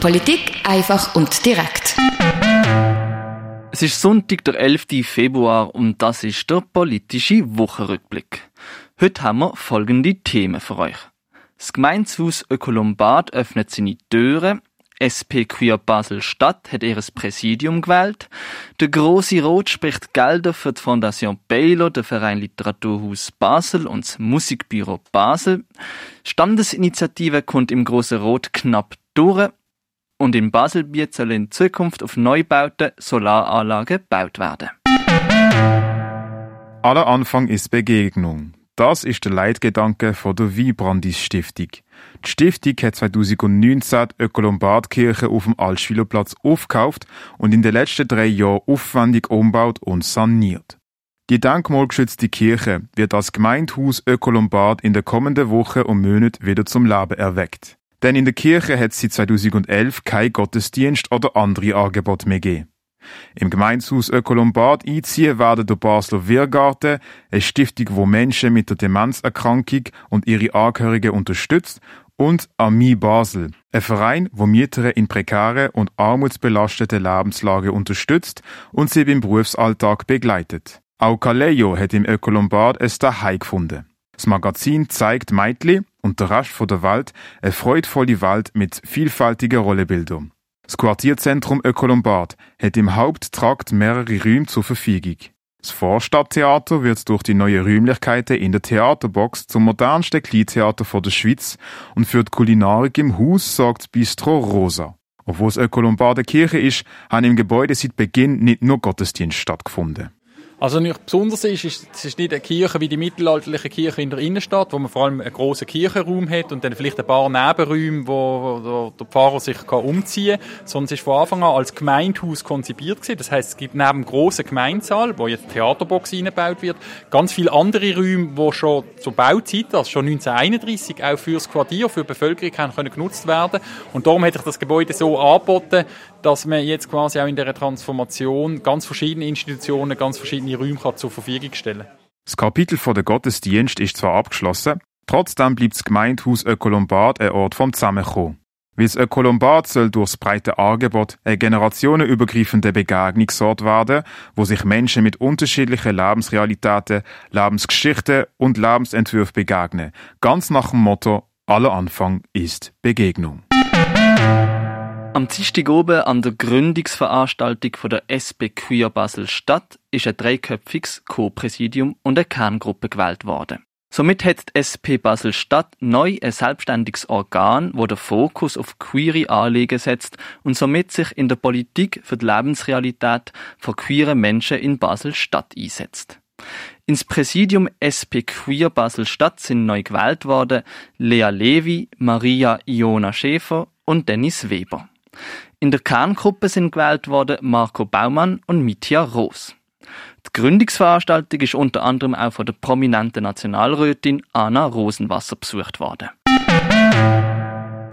Politik einfach und direkt. Es ist Sonntag, der 11. Februar und das ist der politische Wochenrückblick. Heute haben wir folgende Themen für euch. Das Gemeindehaus Ökolombard öffnet seine Türen. SP Queer Basel Stadt hat ihr Präsidium gewählt. Der Große Rot spricht Gelder für die Fondation Baylor, der Verein Literaturhaus Basel und das Musikbüro Basel. Standesinitiative kommt im Großen Rot knapp durch. Und in Baselbiet soll in Zukunft auf Neubauten Solaranlagen gebaut werden. Aller Anfang ist Begegnung. Das ist der Leitgedanke von der Wiebrandis Stiftung. Die Stiftung hat 2019 die Ökolombardkirche auf dem Altschwilerplatz aufgekauft und in den letzten drei Jahren aufwendig umbaut und saniert. Die denkmalgeschützte Kirche wird als Gemeindehaus Ökolombard in den kommenden Wochen und Monaten wieder zum Leben erweckt. Denn in der Kirche hat seit 2011 kein Gottesdienst oder andere Angebote mehr gegeben. Im Gemeinshaus Ökolombard einziehen werden der Basler Wirgarten, eine Stiftung, wo Menschen mit der Demenzerkrankung und ihre Angehörigen unterstützt, und Ami Basel, ein Verein, wo Mieter in prekären und armutsbelasteten Lebenslagen unterstützt und sie beim Berufsalltag begleitet. Auch Caleio hat im Ökolombard es daheim gefunden. Das Magazin zeigt Meitli und der Rest der Welt eine freudvolle Welt mit vielfältigen Rollenbildern. Das Quartierzentrum Ökolombard hat im Haupttrakt mehrere Räume zur Verfügung. Das Vorstadttheater wird durch die neuen Räumlichkeiten in der Theaterbox zum modernsten Kleintheater der Schweiz und für die Kulinarik im Haus sorgt Bistro Rosa. Obwohl es Ökolombarde Kirche ist, haben im Gebäude seit Beginn nicht nur Gottesdienst stattgefunden. Also nicht besonders ist, ist, es ist nicht eine Kirche wie die mittelalterliche Kirche in der Innenstadt, wo man vor allem einen grossen Kirchenraum hat und dann vielleicht ein paar Nebenräume, wo, wo der Pfarrer sich kann umziehen kann, sondern es ist von Anfang an als Gemeindehaus konzipiert gewesen. Das heißt, es gibt neben dem grossen Gemeindesaal, wo jetzt Theaterbox eingebaut wird, ganz viele andere Räume, die schon zur Bauzeit, also schon 1931, auch fürs Quartier, für die Bevölkerung haben können genutzt werden. Und darum hätte ich das Gebäude so angeboten, dass man jetzt quasi auch in der Transformation ganz verschiedene Institutionen, ganz verschiedene Räume kann zur Verfügung stellen Das Kapitel von der Gottesdienst ist zwar abgeschlossen, trotzdem bleibt das Gemeindehaus Ökolombard ein Ort vom Zusammenkommen. Weil das Ökolombard soll durch das breite Angebot eine generationenübergreifende Begegnungsort werden, wo sich Menschen mit unterschiedlichen Lebensrealitäten, Lebensgeschichten und Lebensentwürfen begegnen. Ganz nach dem Motto, aller Anfang ist Begegnung. Am Dienstag oben an der Gründungsveranstaltung der SP Queer Basel Stadt ist ein dreiköpfiges Co-Präsidium und eine Kerngruppe gewählt worden. Somit hat die SP Basel Stadt neu ein selbstständiges Organ, wo der Fokus auf queere Anliegen setzt und somit sich in der Politik für die Lebensrealität von queeren Menschen in Basel Stadt einsetzt. Ins Präsidium SP Queer Basel Stadt sind neu gewählt worden Lea Levi, Maria Iona Schäfer und Dennis Weber. In der Kerngruppe sind gewählt worden Marco Baumann und Mitya Roos. Die Gründungsveranstaltung ist unter anderem auch von der prominenten Nationalrätin Anna Rosenwasser besucht worden.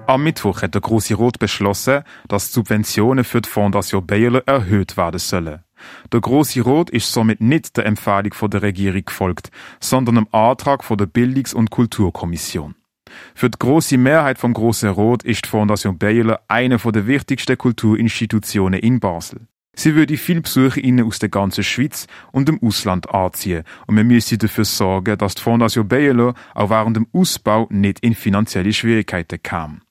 Am Mittwoch hat der Große Rot beschlossen, dass Subventionen für die Fondation Bayerle erhöht werden sollen. Der Große Rot ist somit nicht der Empfehlung der Regierung gefolgt, sondern dem Antrag der Bildungs- und Kulturkommission. Für die große Mehrheit vom Großen Rot ist die Fondation Bayerler eine der wichtigsten Kulturinstitutionen in Basel. Sie würde viele BesucherInnen aus der ganzen Schweiz und dem Ausland anziehen und man müsse dafür sorgen, dass die Fondation Bayerler auch während dem Ausbau nicht in finanzielle Schwierigkeiten kam.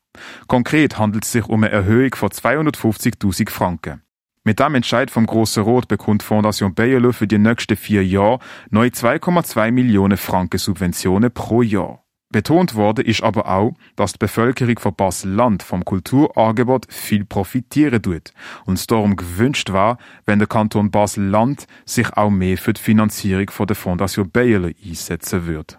Konkret handelt es sich um eine Erhöhung von 250.000 Franken. Mit dem Entscheid vom Grossen Rot bekommt Fondation Bayerler für die nächsten vier Jahre neu 2,2 Millionen Franken Subventionen pro Jahr. Betont worden ist aber auch, dass die Bevölkerung von Basel-Land vom Kulturangebot viel profitieren tut und es darum gewünscht war, wenn der Kanton Basel-Land sich auch mehr für die Finanzierung von der Fondation Bayerle einsetzen würde.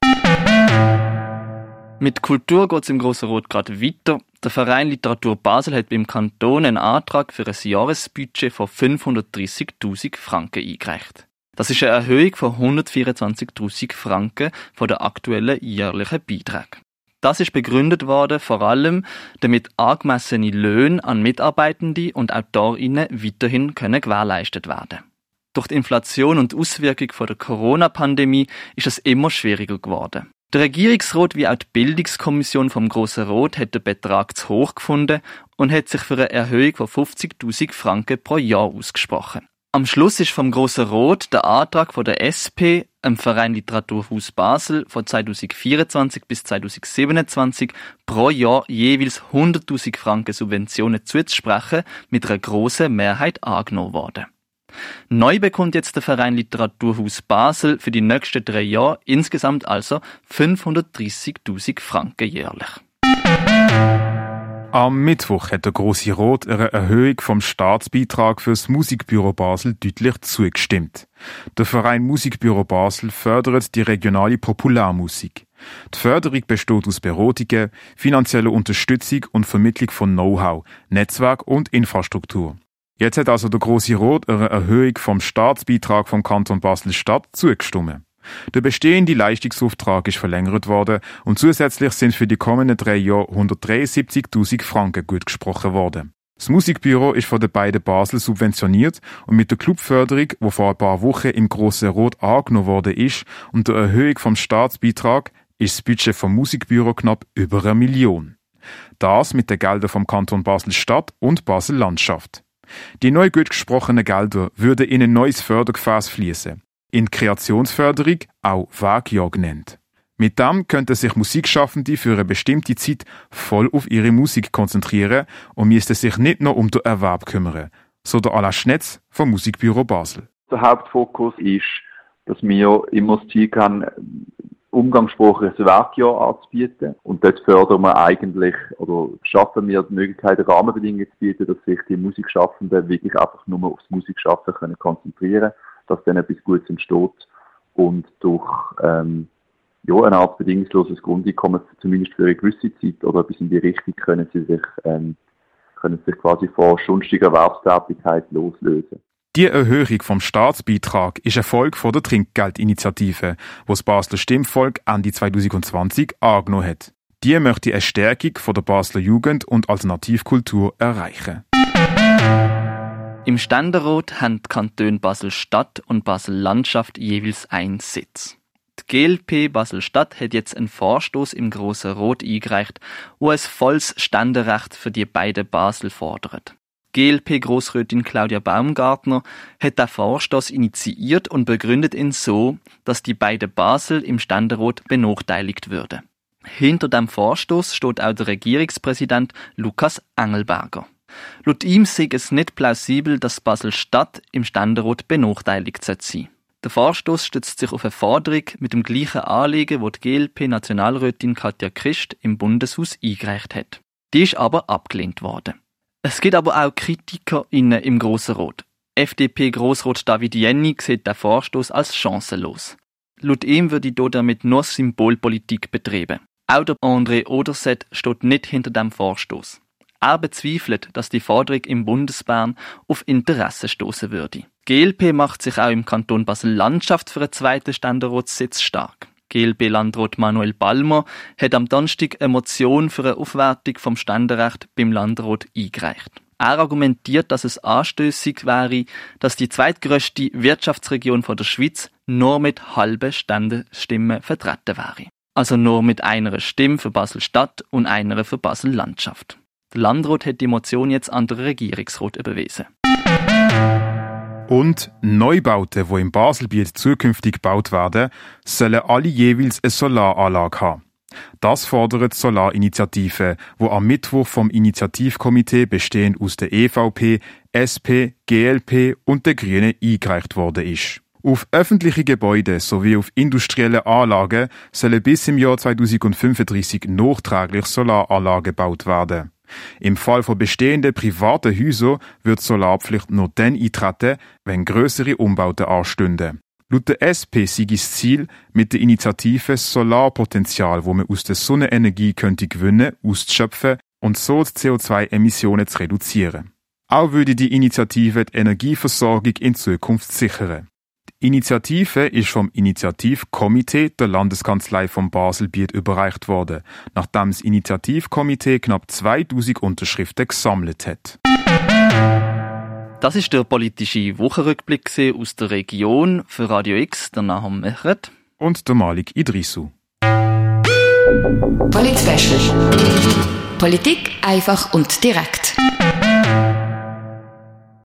Mit Kultur geht es im Grossen Rot gerade weiter. Der Verein Literatur Basel hat beim Kanton einen Antrag für ein Jahresbudget von 530.000 Franken eingereicht. Das ist eine Erhöhung von 124.000 Franken von der aktuellen jährlichen Beitrag. Das ist begründet worden vor allem, damit angemessene Löhne an Mitarbeitende und AutorInnen weiterhin können gewährleistet werden. Durch die Inflation und Auswirkung von der Corona-Pandemie ist es immer schwieriger geworden. Der Regierungsrat wie auch die Bildungskommission vom Grossen Rot hat den Betrag zu hoch gefunden und hat sich für eine Erhöhung von 50.000 Franken pro Jahr ausgesprochen. Am Schluss ist vom Grossen Rot der Antrag von der SP, im Verein Literaturhaus Basel von 2024 bis 2027 pro Jahr jeweils 100.000 Franken Subventionen zuzusprechen, mit einer grossen Mehrheit angenommen worden. Neu bekommt jetzt der Verein Literaturhaus Basel für die nächsten drei Jahre insgesamt also 530.000 Franken jährlich. Am Mittwoch hat der Grosse Rot einer Erhöhung vom Staatsbeitrag fürs Musikbüro Basel deutlich zugestimmt. Der Verein Musikbüro Basel fördert die regionale Popularmusik. Die Förderung besteht aus Beratungen, finanzieller Unterstützung und Vermittlung von Know-how, Netzwerk und Infrastruktur. Jetzt hat also der Grosse Rot einer Erhöhung vom Staatsbeitrag vom Kanton Basel-Stadt zugestimmt. Der bestehende Leistungsauftrag ist verlängert worden und zusätzlich sind für die kommenden drei Jahre 173.000 Franken gut gesprochen worden. Das Musikbüro ist von den beiden Basel subventioniert und mit der Clubförderung, wo vor ein paar Wochen im Grossen Rot angenommen worden ist, und der Erhöhung vom Staatsbeitrag ist das Budget vom Musikbüro knapp über eine Million. Das mit den Geldern vom Kanton Basel-Stadt und Basel-Landschaft. Die neu gut gesprochenen Gelder würden in ein neues Fördergefäß fließen. In Kreationsförderung, auch Wagjahr genannt. Mit dem könnten sich Musikschaffende für eine bestimmte Zeit voll auf ihre Musik konzentrieren und müssten sich nicht nur um den Erwerb kümmern, so der Alain Schnetz vom Musikbüro Basel. Der Hauptfokus ist, dass wir immer das Ziel haben, umgangssprachliches Werkjahr anzubieten. Und dort fördern wir eigentlich oder schaffen wir die Möglichkeit, Rahmenbedingungen zu bieten, dass sich die Musikschaffenden wirklich einfach nur aufs Musikschaffen können konzentrieren dass dann etwas Gutes entsteht und durch ähm, ja, eine Art bedingungsloses Grundeinkommen, zumindest für eine gewisse Zeit oder bis in die Richtung, können sie sich, ähm, können sich quasi von schunstiger Erwerbstätigkeit loslösen. Die Erhöhung vom Staatsbeitrag ist Erfolg von der Trinkgeldinitiative, wo das Basler Stimmvolk Ende 2020 angenommen hat. Die möchte eine Stärkung von der Basler Jugend und Alternativkultur erreichen. Im Ständerat haben die Kantone Basel-Stadt und Basel-Landschaft jeweils einen Sitz. Die GLP Basel-Stadt hat jetzt einen Vorstoß im Grossen Rot eingereicht, wo es volles Ständerecht für die beiden Basel fordert. GLP-Grossrätin Claudia Baumgartner hat den Vorstoß initiiert und begründet ihn so, dass die beiden Basel im Ständerat benachteiligt würden. Hinter dem Vorstoß steht auch der Regierungspräsident Lukas Engelberger. Laut ihm sei es nicht plausibel, dass Basel-Stadt im Ständerat benachteiligt sein Der Vorstoß stützt sich auf eine Forderung mit dem gleichen Anliegen, wo die GLP-Nationalrätin Katja Christ im Bundeshaus eingereicht hat. Die ist aber abgelehnt worden. Es gibt aber auch KritikerInnen im Grossen Rot. FDP-Grossrot David Jenny sieht den Vorstoß als chancenlos. Laut ihm würde damit nur Symbolpolitik betrieben. Auch der André Oderset steht nicht hinter dem Vorstoß. Er bezweifelt, dass die Forderung im Bundesbahn auf Interesse stoßen würde. GLP macht sich auch im Kanton Basel-Landschaft für einen zweiten Ständeratssitz stark. GLP-Landrat Manuel Balmer hat am Donnerstag eine Motion für eine Aufwertung vom Ständerecht beim Landrat eingereicht. Er argumentiert, dass es anstößig wäre, dass die zweitgrößte Wirtschaftsregion von der Schweiz nur mit halben Ständestimmen vertreten wäre. Also nur mit einer Stimme für Basel-Stadt und einer für Basel-Landschaft. Landrat hat die Motion jetzt an den Regierungsrat überwiesen. Und Neubauten, die im Baselbiet zukünftig gebaut werden, sollen alle jeweils eine Solaranlage haben. Das fordert die Solarinitiative, wo am Mittwoch vom Initiativkomitee bestehend aus der EVP, SP, GLP und der Grünen eingereicht worden ist. Auf öffentliche Gebäude sowie auf industrielle Anlagen sollen bis im Jahr 2035 nachträglich Solaranlagen gebaut werden. Im Fall von bestehenden privaten Häusern wird Solarpflicht nur dann eintreten, wenn größere Umbauten anstünden. Laut der SP sei das Ziel, mit der Initiative Solarpotenzial, wo man aus der Sonnenenergie könnte gewinnen, auszuschöpfen und so die CO2-Emissionen zu reduzieren. Auch würde die Initiative die Energieversorgung in Zukunft sichern. Initiative ist vom Initiativkomitee der Landeskanzlei von Baselbiet überreicht worden, nachdem das Initiativkomitee knapp 2000 Unterschriften gesammelt hat. Das ist der politische Wochenrückblick aus der Region für Radio X, der Nahum Mechert und der Malik Idrisu. Polit Politik einfach und direkt.